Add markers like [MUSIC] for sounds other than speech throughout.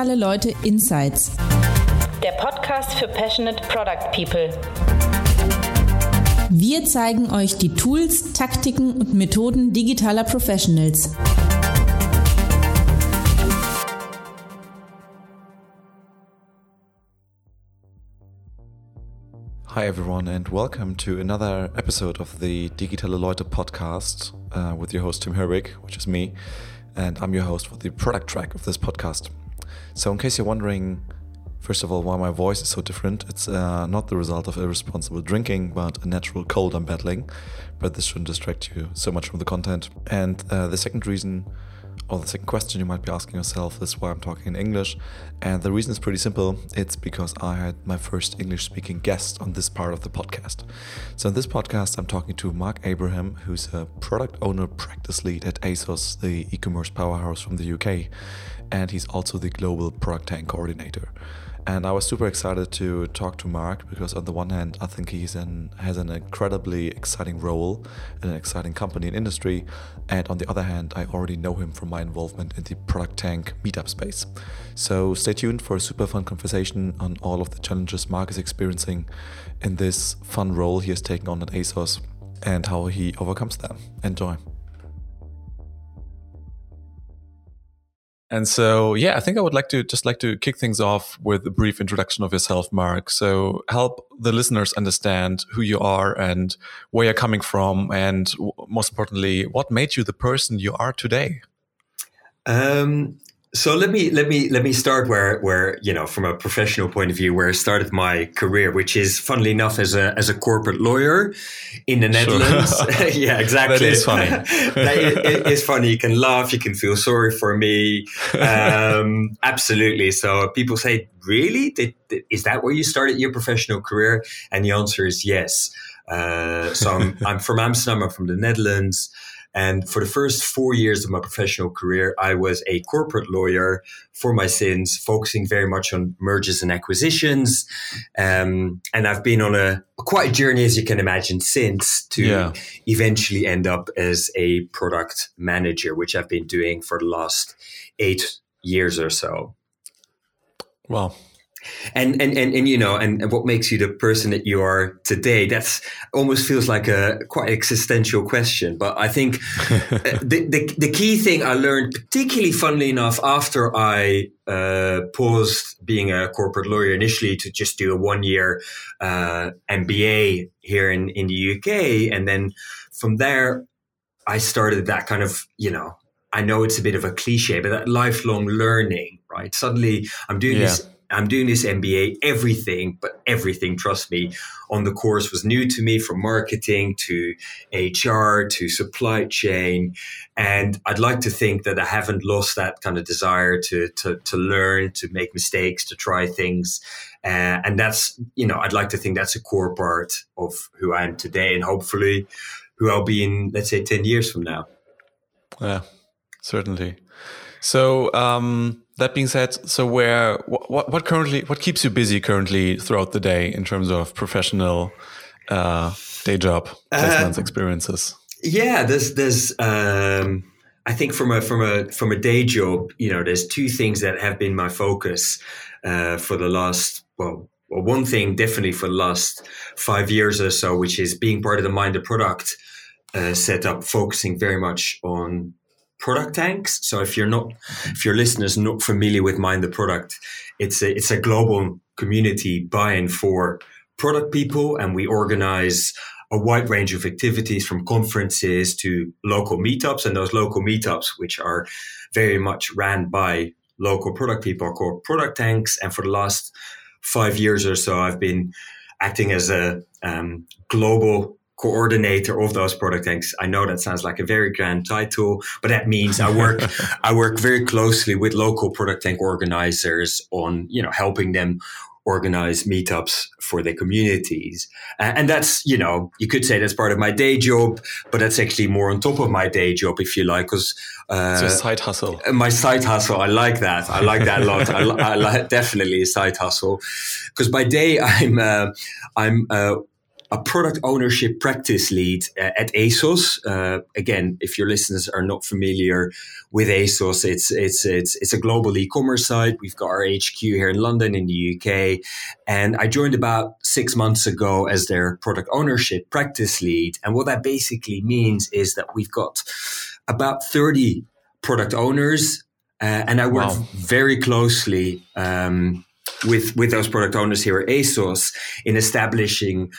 Digitale Leute Insights. Der Podcast für Passionate Product People. Wir zeigen euch die Tools, Taktiken und Methoden digitaler Professionals. Hi, everyone, and welcome to another episode of the Digitale Leute podcast uh, with your host, Tim Herwig, which is me, and I'm your host for the product track of this podcast. So, in case you're wondering, first of all, why my voice is so different, it's uh, not the result of irresponsible drinking, but a natural cold I'm battling. But this shouldn't distract you so much from the content. And uh, the second reason or the second question you might be asking yourself is why I'm talking in English. And the reason is pretty simple it's because I had my first English speaking guest on this part of the podcast. So, in this podcast, I'm talking to Marc Abraham, who's a product owner practice lead at ASOS, the e commerce powerhouse from the UK. And he's also the global product tank coordinator. And I was super excited to talk to Marc because, on the one hand, I think he's an, has an incredibly exciting role in an exciting company and industry. And on the other hand, I already know him from my involvement in the Product Tank meetup space. So stay tuned for a super fun conversation on all of the challenges Marc is experiencing in this fun role he has taken on at ASOS and how he overcomes them. Enjoy. And so, yeah, I think I would like to just like to kick things off with a brief introduction of yourself, Marc. So, help the listeners understand who you are and where you're coming from, and most importantly, what made you the person you are today. Um, so let me let me let me start where where you know from a professional point of view where I started my career, which is funnily enough as a as a corporate lawyer in the Netherlands. Sure. [LAUGHS] [LAUGHS] yeah, exactly. that is funny. [LAUGHS] that is, is funny. You can laugh. You can feel sorry for me. Um, absolutely. So people say, "Really? Did, is that where you started your professional career?" And the answer is yes. Uh, so I'm, I'm from Amsterdam. I'm from the Netherlands. And for the first four years of my professional career, I was a corporate lawyer for my sins, focusing very much on mergers and acquisitions. Um, and I've been on a quite a journey, as you can imagine, since to yeah. eventually end up as a product manager, which I've been doing for the last eight years or so. Well, and, and and and you know and, and what makes you the person that you are today that's almost feels like a quite existential question but i think [LAUGHS] uh, the, the, the key thing i learned particularly funnily enough after i uh, paused being a corporate lawyer initially to just do a one year uh, mba here in in the uk and then from there i started that kind of you know I know it's a bit of a cliche, but that lifelong learning, right? Suddenly I'm doing yeah. this I'm doing this MBA, everything, but everything, trust me, on the course was new to me from marketing to HR to supply chain. And I'd like to think that I haven't lost that kind of desire to, to, to learn, to make mistakes, to try things. Uh, and that's, you know, I'd like to think that's a core part of who I am today and hopefully who I'll be in, let's say, 10 years from now. Yeah, certainly. So, um, that being said, so where what what currently what keeps you busy currently throughout the day in terms of professional uh, day job placements uh, experiences? Yeah, there's there's um, I think from a from a from a day job, you know, there's two things that have been my focus uh, for the last well. Well, one thing definitely for the last five years or so, which is being part of the Mind the Product uh, setup, focusing very much on product tanks. So if you're not, if your listeners not familiar with Mind the Product, it's a, it's a global community buy-in for product people, and we organize a wide range of activities from conferences to local meetups, and those local meetups, which are very much ran by local product people, are called product tanks. And for the last five years or so, I've been acting as a um, global coordinator of those product tanks. I know that sounds like a very grand title, but that means I work [LAUGHS] I work very closely with local product tank organizers on you know helping them organize meetups for their communities. And that's, you know, you could say that's part of my day job, but that's actually more on top of my day job, if you like, because uh, it's a side hustle. My side hustle. I like that. I like that a lot. I, I like definitely a side hustle because by day I'm, uh, I'm, uh, a product ownership practice lead uh, at ASOS. Uh, again, if your listeners are not familiar with ASOS, it's it's it's it's a global e-commerce site. We've got our HQ here in London, in the UK, and I joined about six months ago as their product ownership practice lead. And what that basically means is that we've got about thirty product owners, uh, and I work wow. very closely. Um, with with those product owners here at ASOS in establishing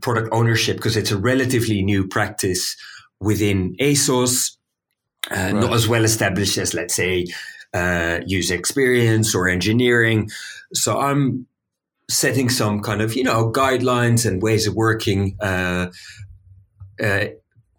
product ownership because it's a relatively new practice within ASOS, uh, right. not as well established as let's say uh, user experience or engineering. So I'm setting some kind of you know guidelines and ways of working. Uh, uh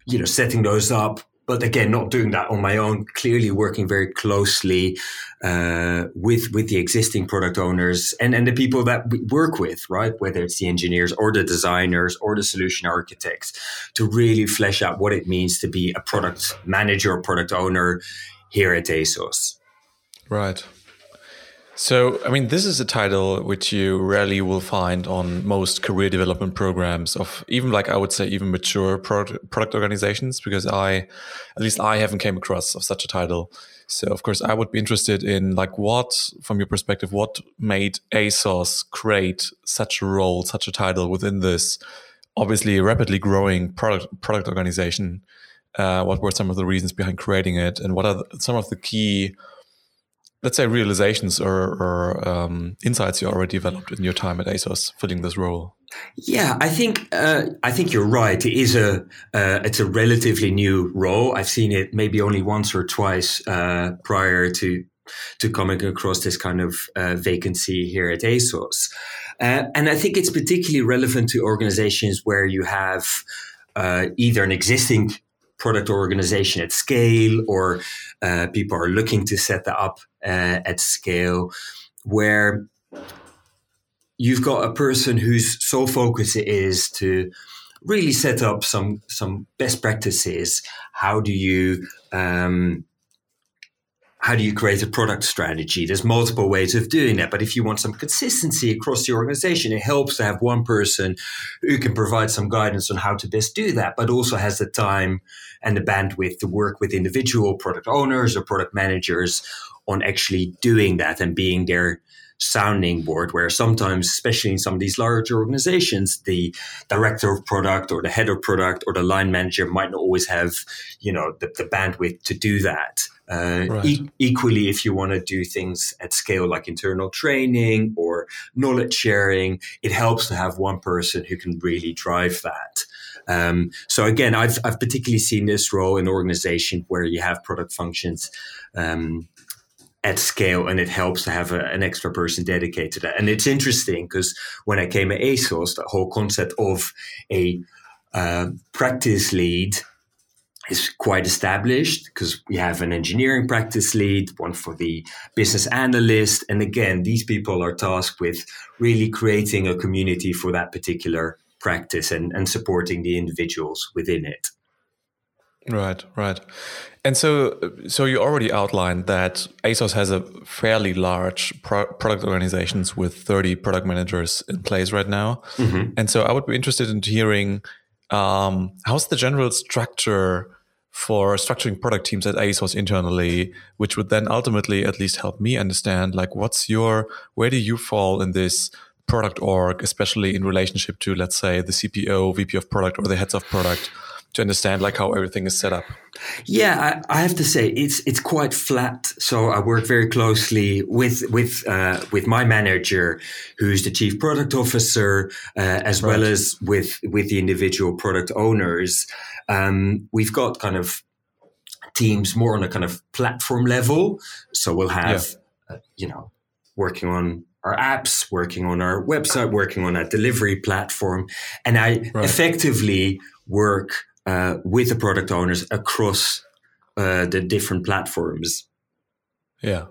you know, setting those up but again, not doing that on my own. Clearly, working very closely uh, with with the existing product owners and and the people that we work with, right? Whether it's the engineers or the designers or the solution architects, to really flesh out what it means to be a product manager or product owner here at ASOS. Right. So, I mean, this is a title which you rarely will find on most career development programs of even like I would say even mature product, product organizations because I, at least I haven't came across of such a title. So, of course, I would be interested in like what, from your perspective, what made ASOS create such a role, such a title within this obviously rapidly growing product product organization. Uh, what were some of the reasons behind creating it, and what are the, some of the key let's say realizations or, or um, insights you already developed in your time at ASOS filling this role? Yeah, I think uh, I think you're right. It is a uh, it's a relatively new role. I've seen it maybe only once or twice uh, prior to to coming across this kind of uh, vacancy here at ASOS, uh, and I think it's particularly relevant to organizations where you have uh, either an existing product organization at scale or uh, people are looking to set that up uh, at scale where you've got a person whose sole focus it is to really set up some some best practices. How do you um, how do you create a product strategy? There's multiple ways of doing that. But if you want some consistency across the organization, it helps to have one person who can provide some guidance on how to best do that, but also has the time and the bandwidth to work with individual product owners or product managers on actually doing that and being their sounding board where sometimes especially in some of these larger organizations the director of product or the head of product or the line manager might not always have you know the, the bandwidth to do that uh, right. e- equally, if you want to do things at scale like internal training or knowledge sharing, it helps to have one person who can really drive that. Um, so again, I've, I've particularly seen this role in organization where you have product functions um, at scale and it helps to have a, an extra person dedicated to that. And it's interesting because when I came at ASOS, the whole concept of a uh, practice lead is quite established because we have an engineering practice lead, one for the business analyst. And again, these people are tasked with really creating a community for that particular practice and, and supporting the individuals within it. Right, right. And so, so you already outlined that ASOS has a fairly large pro product organizations with 30 product managers in place right now. Mm -hmm. And so I would be interested in hearing um, how's the general structure for structuring product teams at ASOS internally, which would then ultimately at least help me understand like what's your where do you fall in this product org, especially in relationship to let's say the CPO, VP of product, or the heads of product, to understand like how everything is set up. Yeah, I, I have to say it's it's quite flat. So I work very closely with with uh, with my manager, who's the chief product officer, uh, as right. well as with with the individual product owners. Um, we've got kind of teams more on a kind of platform level. So we'll have, yeah. uh, you know, working on our apps, working on our website, working on our delivery platform. And I right. effectively work uh, with the product owners across uh, the different platforms. Yeah.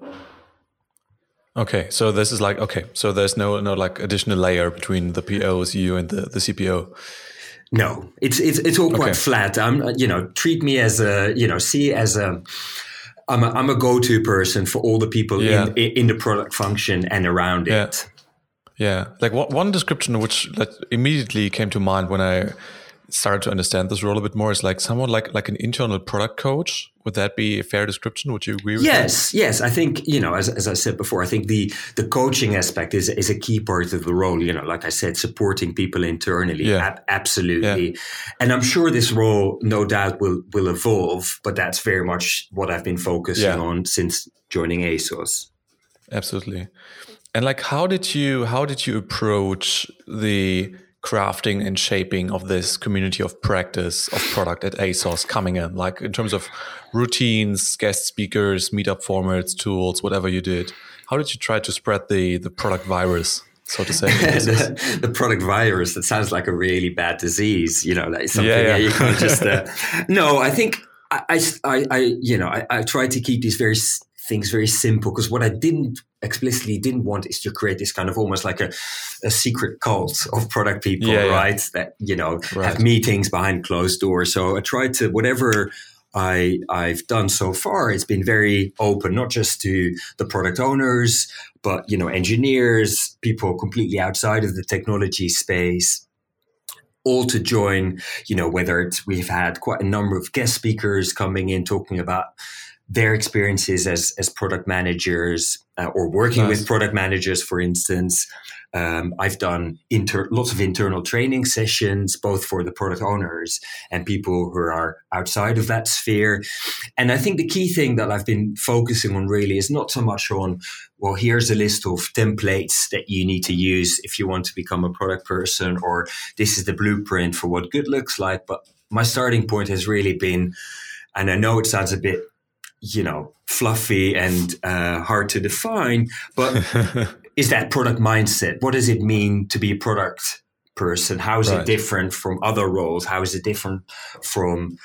Okay, so this is like okay, so there's no no like additional layer between the POs, you, and the the CPO. No, it's it's it's all quite okay. flat. I'm you know treat me as a you know see as a I'm a, I'm a go to person for all the people yeah. in in the product function and around yeah. it. Yeah, like one one description which like immediately came to mind when I started to understand this role a bit more is like someone like like an internal product coach. Would that be a fair description? Would you agree with yes, that? Yes, I think, you know, as, as I said before, I think the the coaching aspect is is a key part of the role, you know, like I said, supporting people internally. Yeah. Ab- absolutely. Yeah. And I'm sure this role no doubt will will evolve, but that's very much what I've been focusing Yeah. on since joining ASOS. Absolutely. And like how did you how did you approach the crafting and shaping of this community of practice of product at ASOS coming in? Like in terms of routines, guest speakers, meetup formats, tools, whatever you did. How did you try to spread the the product virus, so to say? [LAUGHS] the, the product virus that sounds like a really bad disease you know like something Yeah, yeah. that you can't just uh, [LAUGHS] no i think I, I, I- you know I, I try to keep these very things very simple because what i didn't explicitly didn't want is to create this kind of almost like a, a secret cult of product people Yeah, yeah. right that you know Right. have meetings behind closed doors so i tried to whatever I, I've done so far, it's been very open, not just to the product owners, but you know, engineers, people completely outside of the technology space, all to join. You know, whether it's we've had quite a number of guest speakers coming in talking about their experiences as as product managers uh, or working Nice. with product managers, for instance. Um, I've done inter- lots of internal training sessions, both for the product owners and people who are outside of that sphere. And I think the key thing that I've been focusing on really is not so much on, well, here's a list of templates that you need to use if you want to become a product person, or this is the blueprint for what good looks like. But my starting point has really been, and I know it sounds a bit, you know, fluffy and uh, hard to define, but [LAUGHS] is that product mindset? What does it mean to be a product person? How is Right. it different from other roles? How is it different from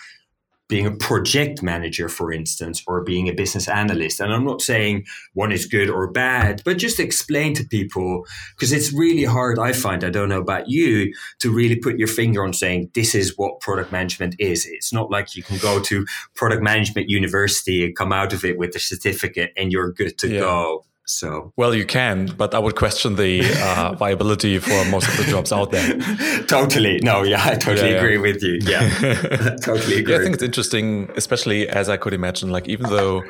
being a project manager, for instance, or being a business analyst? And I'm not saying one is good or bad, but just explain to people because it's really hard. I find, I don't know about you, to really put your finger on saying this is what product management is. It's not like you can go to product management university and come out of it with a certificate and you're good to Yeah. go. So well, you can, but I would question the uh, [LAUGHS] viability for most of the jobs out there. [LAUGHS] totally. No, yeah, I totally Yeah, yeah. agree with you. Yeah, [LAUGHS] totally agree. Yeah, I think it's interesting, especially as I could imagine. Like even though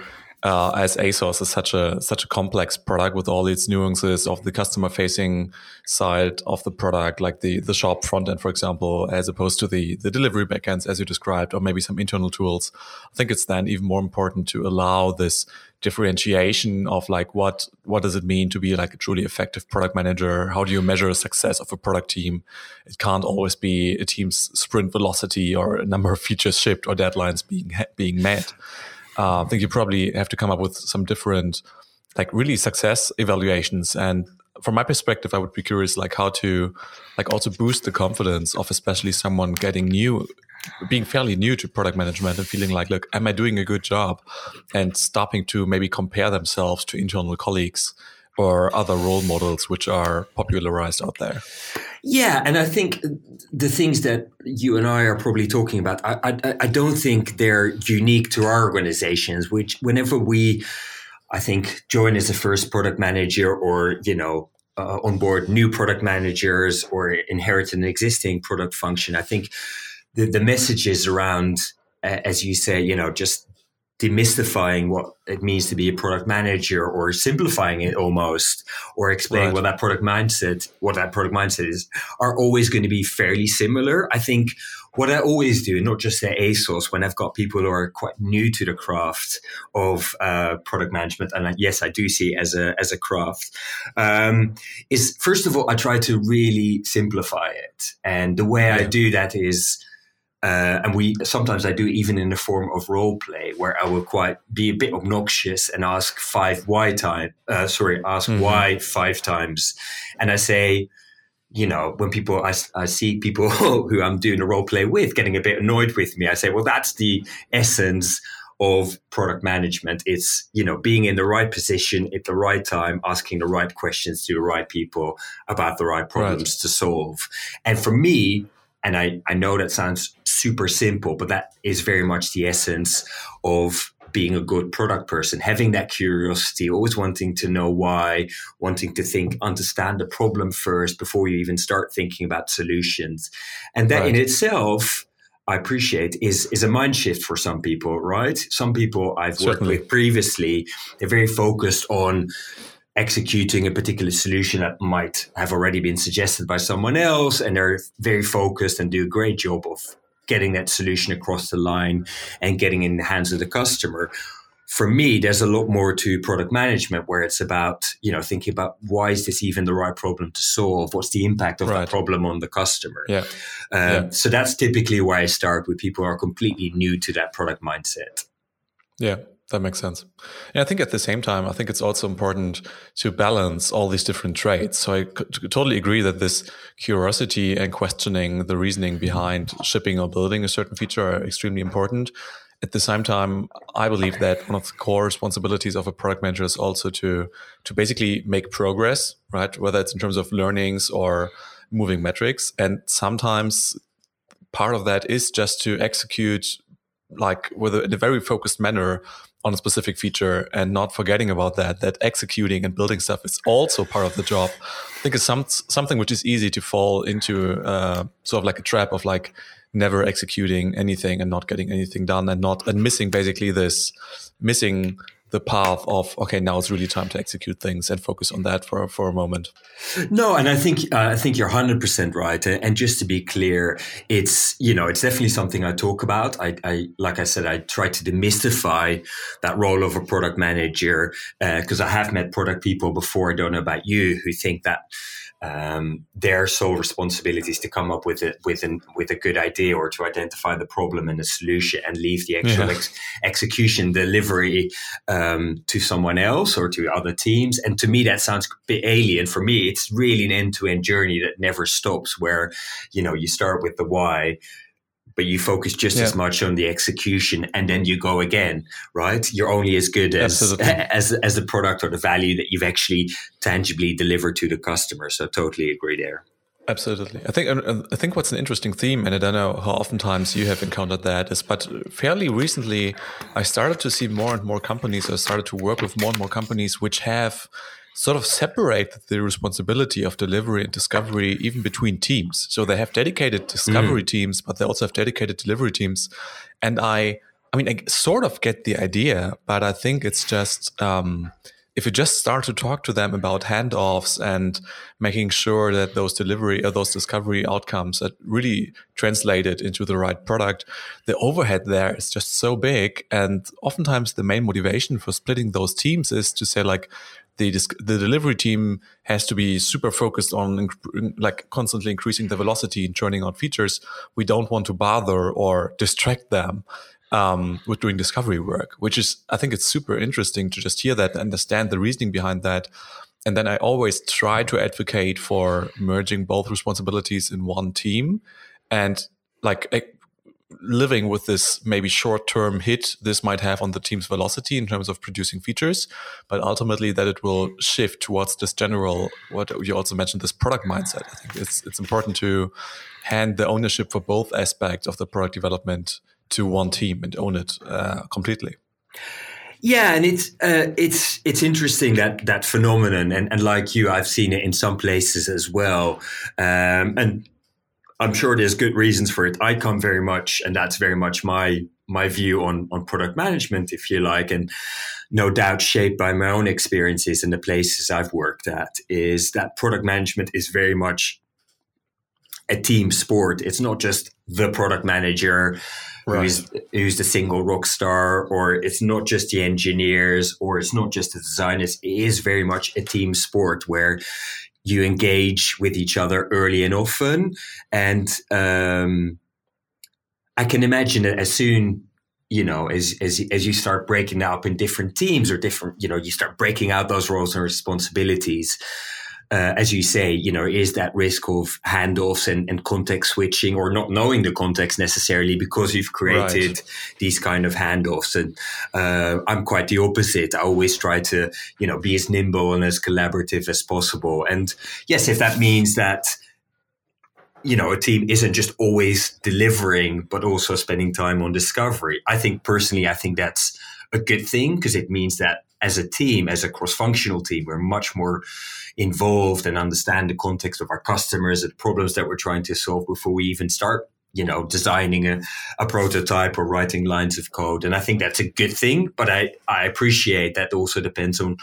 uh, as ASOS is such a such a complex product with all its nuances of the customer facing side of the product, like the the shop front end, for example, as opposed to the the delivery backends as you described, or maybe some internal tools. I think it's then even more important to allow this differentiation of like what what does it mean to be like a truly effective product manager? How do you measure success of a product team? It can't always be a team's sprint velocity or a number of features shipped or deadlines being being met. Uh, i think you probably have to come up with some different like really success evaluations and from my perspective i would be curious like how to like also boost the confidence of especially someone getting new being fairly new to product management and feeling like, look, am I doing a good job? And stopping to maybe compare themselves to internal colleagues or other role models which are popularized out there. Yeah, and I think the things that you and I are probably talking about, I, I, I don't think they're unique to our organizations. Which, whenever we, I think, join as a first product manager, or you know, uh, onboard new product managers, or inherit an existing product function, I think the the messages around, uh, as you say, you know, just demystifying what it means to be a product manager or simplifying it almost or explaining Right. what that product mindset what that product mindset is are always going to be fairly similar i think what i always do not just at asos when i've got people who are quite new to the craft of uh, product management and I, yes i do see it as a as a craft um, is first of all i try to really simplify it. And the way i do that is uh, and we sometimes I do even in the form of role play where I will quite be a bit obnoxious and ask five why time uh, sorry ask Mhm. why five times. And I say you know when people I, I see people [LAUGHS] who I'm doing a role play with getting a bit annoyed with me I say well that's the essence of product management. It's you know being in the right position at the right time asking the right questions to the right people about the right. problems to solve. And for me and I, I know that sounds super simple, but that is very much the essence of being a good product person, having that curiosity, always wanting to know why, wanting to think, understand the problem first before you even start thinking about solutions. And that right. in itself, I appreciate is is a mind shift for some people, right? Some people I've Certainly. worked with previously, they're very focused on executing a particular solution that might have already been suggested by someone else and they're very focused and do a great job of getting that solution across the line and getting in the hands of the customer for me there's a lot more to product management where it's about you know thinking about why is this even the right problem to solve what's the impact of right. that problem on the customer yeah. Um, yeah. so that's typically where i start with people who are completely new to that product mindset yeah that makes sense. And I think at the same time, I think it's also important to balance all these different traits. So I totally agree that this curiosity and questioning the reasoning behind shipping or building a certain feature are extremely important. At the same time, I believe that one of the core responsibilities of a product manager is also to to basically make progress, right? Whether it's in terms of learnings or moving metrics. And sometimes part of that is just to execute like with a, in a very focused manner on a specific feature and not forgetting about that that executing and building stuff is also part of the job. I think it's some, something which is easy to fall into uh, sort of like a trap of like never executing anything and not getting anything done and not and missing basically this missing the path of okay now it's really time to execute things and focus on that for for a moment. No and i think uh, i think you're 100% right. And just to be clear it's you know it's definitely something i talk about. I, I like i said i try to demystify that role of a product manager because uh, i have met product people before. I don't know about you who think that um, their sole responsibility is to come up with a with an with a good idea or to identify the problem and the solution and leave the actual yeah. ex- execution delivery um, to someone else or to other teams. And to me, that sounds a bit alien. For me, it's really an end to end journey that never stops. Where you know you start with the why but you focus just yeah. as much on the execution and then you go again right you're only as good as [LAUGHS] as as the product or the value that you've actually tangibly delivered to the customer so totally agree there Absolutely. I think I think what's an interesting theme, and I don't know how oftentimes you have encountered that, is but fairly recently, I started to see more and more companies. I started to work with more and more companies which have sort of separate the responsibility of delivery and discovery even between teams. So they have dedicated discovery mm. teams, but they also have dedicated delivery teams. And I, I mean, I sort of get the idea, but I think it's just um, if you just start to talk to them about handoffs and making sure that those delivery or those discovery outcomes are really translated into the right product, the overhead there is just so big. And oftentimes the main motivation for splitting those teams is to say like, the the delivery team has to be super focused on like constantly increasing the velocity and churning out features. We don't want to bother or distract them um, with doing discovery work, which is I think it's super interesting to just hear that, and understand the reasoning behind that. And then I always try to advocate for merging both responsibilities in one team and like living with this maybe short term hit this might have on the team's velocity in terms of producing features, but ultimately that it will shift towards this general, what you also mentioned, this product mindset. I think it's, it's important to hand the ownership for both aspects of the product development to one team and own it uh, completely. Yeah, and it's uh, it's it's interesting that that phenomenon, and, and like you, I've seen it in some places as well. Um, and I'm sure there's good reasons for it. I come very much, and that's very much my my view on on product management, if you like, and no doubt shaped by my own experiences and the places I've worked at, is that product management is very much a team sport. It's not just the product manager right. who's who's the single rock star, or it's not just the engineers, or it's not just the designers. It is very much a team sport where you engage with each other early and often. And um, I can imagine that as soon, you know, as, as, as you start breaking up in different teams or different, you know, you start breaking out those roles and responsibilities uh, as you say, you know, is that risk of handoffs and, and, context switching or not knowing the context necessarily because you've created right. these kind of handoffs. And uh, I'm quite the opposite. I always try to, you know, be as nimble and as collaborative as possible. And yes, if that means that you know, a team isn't just always delivering, but also spending time on discovery. I think personally, I think that's a good thing because it means that as a team, as a cross functional team, we're much more involved and understand the context of our customers and problems that we're trying to solve before we even start you know designing a, a prototype or writing lines of code. And i think that's a good thing but i i appreciate that also depends on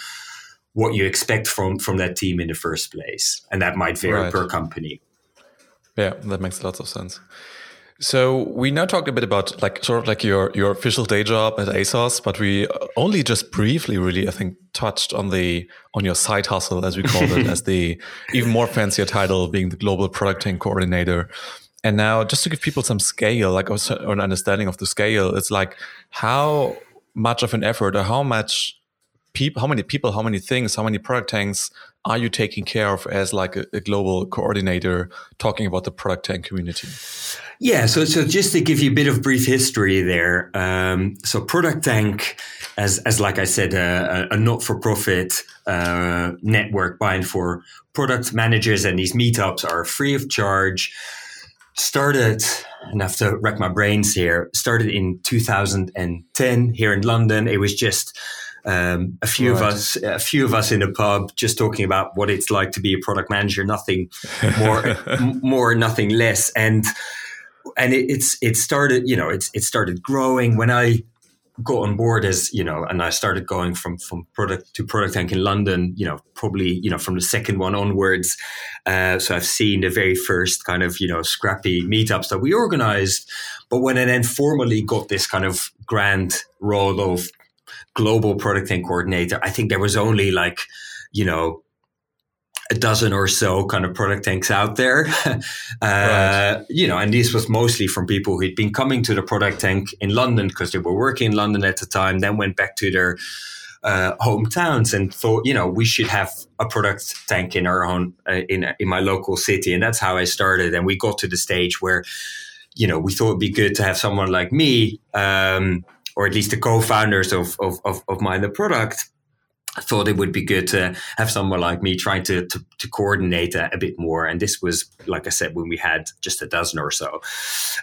what you expect from from that team in the first place. And that might vary right. per company. Yeah that makes lots of sense so we now talked a bit about like sort of like your your official day job at ASOS, but we only just briefly, really, I think, touched on the on your side hustle, as we called it, [LAUGHS] as the even more fancier title, being the global product team coordinator. And now, just to give people some scale, like or an understanding of the scale, it's like how much of an effort or how much people, how many people, how many things, how many product tanks are you taking care of as like a, a global coordinator talking about the product tank community? Yeah, so so just to give you a bit of brief history there. Um, so Product Tank, as as like I said, uh, a, a not for profit uh, network buying for product managers, and these meetups are free of charge. Started, and I have to rack my brains here. Started in 2010 here in London. It was just um, a few right. of us, a few of us in a pub, just talking about what it's like to be a product manager. Nothing more, [LAUGHS] more, nothing less. And and it, it's it started, you know, it's it started growing when I got on board as you know, and I started going from from product to product tank in London. You know, probably you know from the second one onwards. Uh, so I've seen the very first kind of you know scrappy meetups that we organized. But when I then formally got this kind of grand role of global product tank coordinator, I think there was only like, you know, a dozen or so kind of product tanks out there. [LAUGHS] uh, right. You know, and this was mostly from people who'd been coming to the product tank in London because they were working in London at the time, then went back to their uh, hometowns and thought, you know, we should have a product tank in our own, uh, in, in my local city. And that's how I started. And we got to the stage where, you know, we thought it'd be good to have someone like me, um, or at least the co-founders of, of, of, of Mind the Product, thought it would be good to have someone like me trying to, to, to coordinate a, a, bit more. And this was, like I said, when we had just a dozen or so.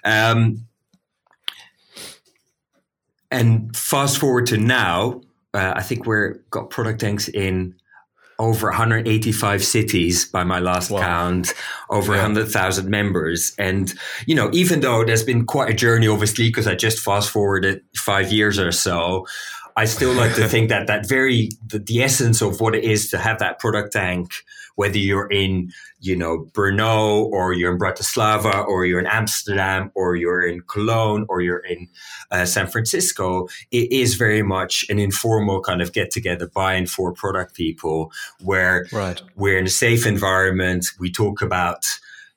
Um, and fast forward to now, uh, I think we're got product tanks in over 185 cities by my last wow. count, over yeah. 100,000 members. And, you know, even though there's been quite a journey, obviously, because I just fast forwarded five years or so, I still like to [LAUGHS] think that that very, the, the essence of what it is to have that product tank whether you're in, you know, Brno or you're in Bratislava or you're in Amsterdam or you're in Cologne or you're in uh, San Francisco, it is very much an informal kind of get together by and for product people where right. we're in a safe environment. We talk about,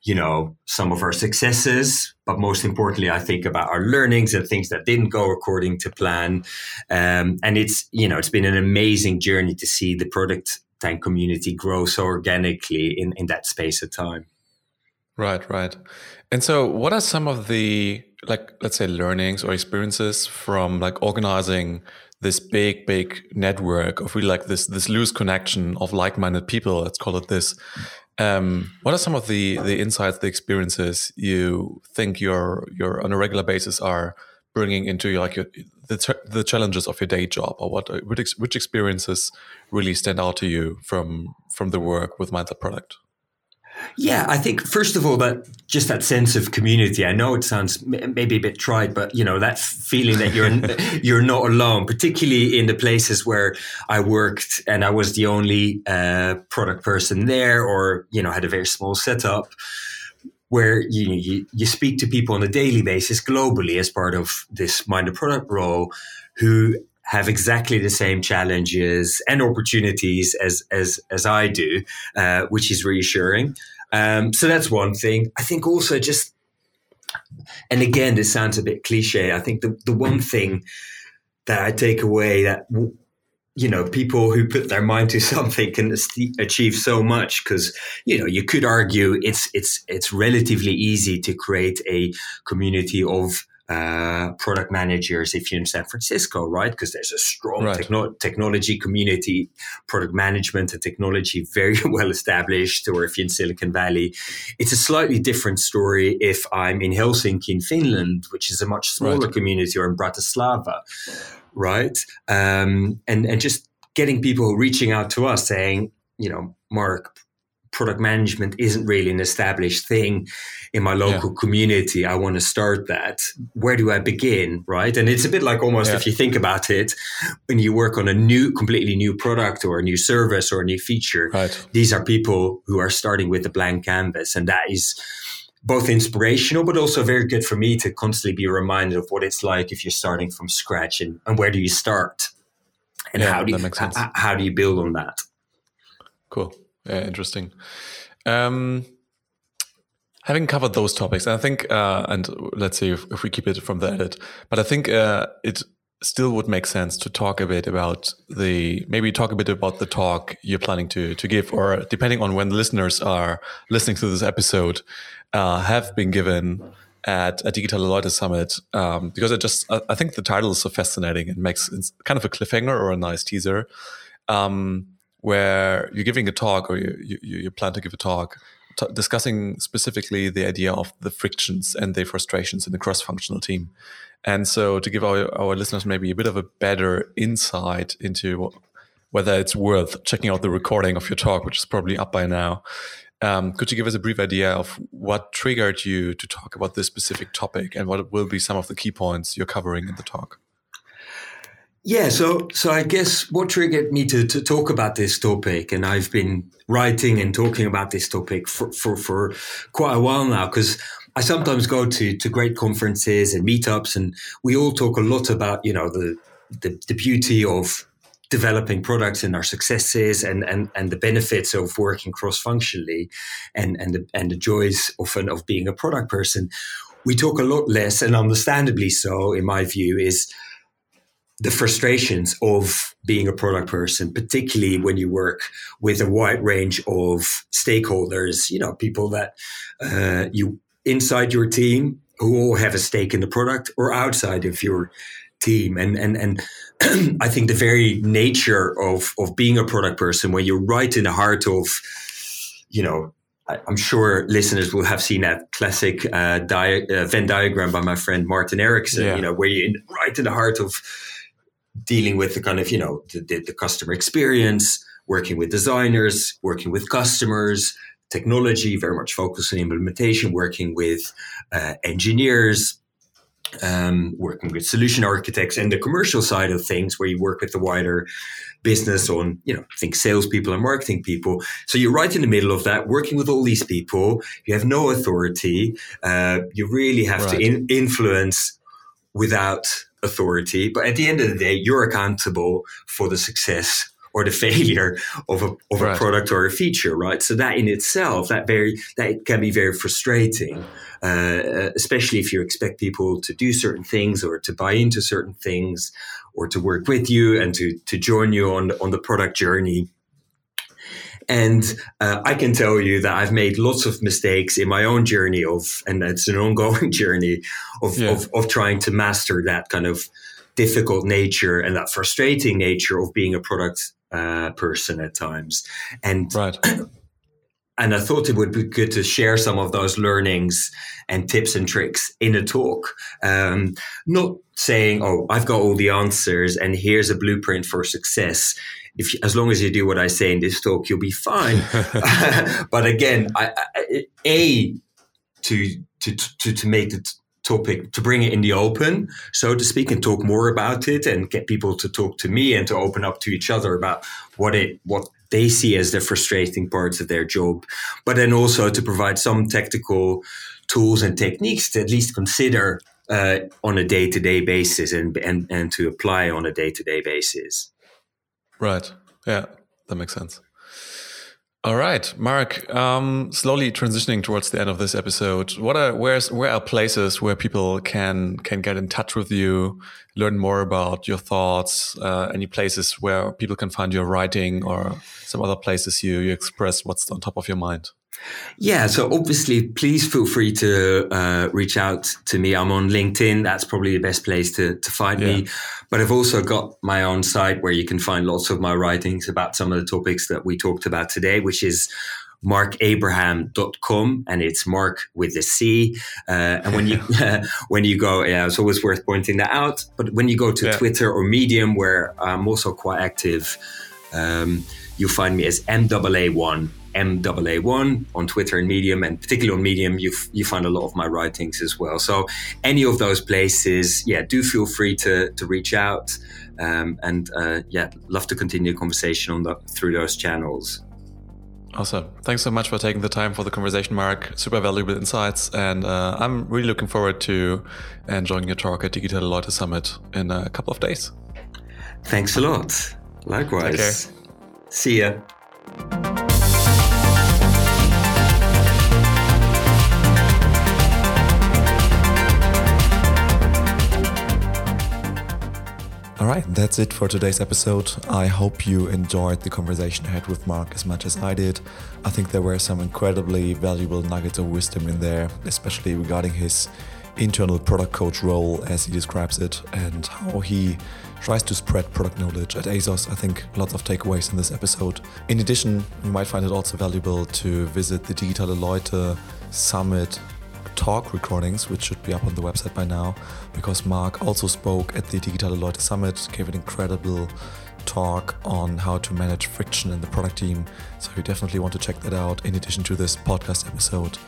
you know, some of our successes, but most importantly, I think about our learnings and things that didn't go according to plan. Um, and it's, you know, it's been an amazing journey to see the product tank community grow so organically in, in that space of time. Right, right. And so what are some of the like let's say learnings or experiences from like organizing this big, big network of really like this this loose connection of like-minded people, let's call it this. Um, what are some of the the insights, the experiences you think you're you're on a regular basis are bringing into your, like your, the the challenges of your day job, or what which, which experiences really stand out to you from from the work with Mind the Product? Yeah, I think first of all that just that sense of community. I know it sounds maybe a bit trite, but you know that feeling that you're [LAUGHS] you're not alone, particularly in the places where I worked and I was the only uh, product person there, or you know had a very small setup where you, you, you speak to people on a daily basis globally as part of this mind product role who have exactly the same challenges and opportunities as as as I do, uh, which is reassuring. Um, so that's one thing. I think also just, and again, this sounds a bit cliche. I think the the one thing that I take away that you know people who put their mind to [LAUGHS] something can achieve so much because you know you could argue it's it's it's relatively easy to create a community of uh, product managers if you're in San Francisco, right? Because there's a strong Right. techno- technology community, product management and technology [LAUGHS] very well established. Or if you're in Silicon Valley, it's a slightly different story if I'm in Helsinki, in Finland, which is a much smaller Right. community, or in Bratislava, right? Um, and and just getting people reaching out to us saying, you know, Marc, product management isn't really an established thing in my local community. I want to start that. Where do I begin? Right. And it's a bit like almost Yeah. if you think about it, when you work on a new, completely new product or a new service or a new feature, Right. these are people who are starting with a blank canvas. And that is both inspirational, but also very good for me to constantly be reminded of what it's like if you're starting from scratch and, and where do you start? And Yeah, how do you, sense. h- how do you build on that? Cool. Yeah, interesting. Um, having covered those topics, I think, uh, and let's see if, if we keep it from the edit, but I think uh, it still would make sense to talk a bit about the maybe talk a bit about the talk you're planning to to give, or depending on when the listeners are listening to this episode, uh, have been given at a Digitale Leute Summit um, because i just I, think the title is so fascinating and makes it's kind of a cliffhanger or a nice teaser. Um, where you're giving a talk or you, you, you plan to give a talk t- discussing specifically the idea of the frictions and the frustrations in the cross-functional team. And so to give our, our listeners maybe a bit of a better insight into whether it's worth checking out the recording of your talk, which is probably up by now, um, could you give us a brief idea of what triggered you to talk about this specific topic and what will be some of the key points you're covering in the talk? Yeah, so so I guess what triggered me to, to talk about this topic, and I've been writing and talking about this topic for, for, for quite a while now, because I sometimes go to, to great conferences and meetups, and we all talk a lot about, you know, the, the, the beauty of developing products and our successes and, and, and the benefits of working cross-functionally and, and, the, and the joys often of being a product person. We talk a lot less, and understandably so, in my view, is the frustrations of being a product person, particularly when you work with a wide range of stakeholders, you know, people that uh, you inside your team who all have a stake in the product or outside of your team. And and and [CLEARS THROAT] I think the very nature of of being a product person, when you're right in the heart of, you know, I'm sure listeners will have seen that classic uh, dia- uh, Venn diagram by my friend Martin Eriksson. Yeah. You know, where you're in, right in the heart of dealing with the kind of you know the, the, the customer experience, working with designers, working with customers, technology, very much focused on implementation, working with uh, engineers. Um, working with solution architects and the commercial side of things, where you work with the wider business on, you know, think salespeople and marketing people. So you're right in the middle of that, working with all these people. You have no authority. Uh, you really have to in- influence without authority. But at the end of the day, you're accountable for the success or the [LAUGHS] failure of a of a Right. product or a feature, right? So that in itself, that very that can be very frustrating, uh, especially if you expect people to do certain things or to buy into certain things or to work with you and to to join you on on the product journey. And uh, I can tell you that I've made lots of mistakes in my own journey of, and it's an ongoing [LAUGHS] journey of, Yeah. of, of trying to master that kind of difficult nature and that frustrating nature of being a product uh, person at times. And Right. [CLEARS THROAT] and I thought it would be good to share some of those learnings and tips and tricks in a talk. Um, not saying, "Oh, I've got all the answers and here's a blueprint for success." If you, as long as you do what I say in this talk, you'll be fine. [LAUGHS] [LAUGHS] but again, I, I, a to to to to make the topic to bring it in the open, so to speak, and talk more about it, and get people to talk to me and to open up to each other about what it what they see as the frustrating parts of their job, but then also to provide some technical tools and techniques to at least consider uh, on a day to day basis and, and and to apply on a day to day basis. Right. Yeah, that makes sense. All right, Marc. Um, slowly transitioning towards the end of this episode. What are where's where are places where people can can get in touch with you, learn more about your thoughts? Uh, any places where people can find your writing or some other places you you express what's on top of your mind? Yeah, so obviously, please feel free to uh, reach out to me. I'm on LinkedIn. That's probably the best place to, to find yeah. me. But I've also got my own site where you can find lots of my writings about some of the topics that we talked about today, which is marcabraham.com and it's marc with a c uh, and when you [LAUGHS] [LAUGHS] when you go yeah it's always worth pointing that out but when you go to yeah. twitter or medium where i'm also quite active um, you'll find me as maa1 MAA1 on Twitter and Medium, and particularly on Medium, you you find a lot of my writings as well. So any of those places, yeah, do feel free to to reach out, um, and uh, yeah, love to continue the conversation on the, through those channels. Awesome. Thanks so much for taking the time for the conversation, Marc. Super valuable insights. And uh, I'm really looking forward to enjoying your talk at Digitale Leute Summit in a couple of days. Thanks a lot. Likewise. See ya. All right, that's it for today's episode. I hope you enjoyed the conversation I had with Marc as much as I did. I think there were some incredibly valuable nuggets of wisdom in there, especially regarding his internal product coach role as he describes it and how he tries to spread product knowledge at ASOS. I think lots of takeaways in this episode. In addition, you might find it also valuable to visit the Digitale Leute Summit talk recordings, which should be up on the website by now, because Marc also spoke at the Digitale Leute Summit, gave an incredible talk on how to manage friction in the product team. So you definitely want to check that out in addition to this podcast episode.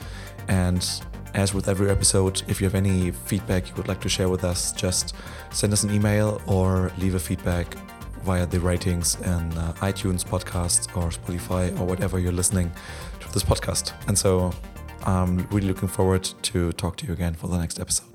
And as with every episode, if you have any feedback you would like to share with us, just send us an email or leave a feedback via the ratings in uh, iTunes podcast or Spotify or whatever you're listening to this podcast. And so I'm really looking forward to talk to you again for the next episode.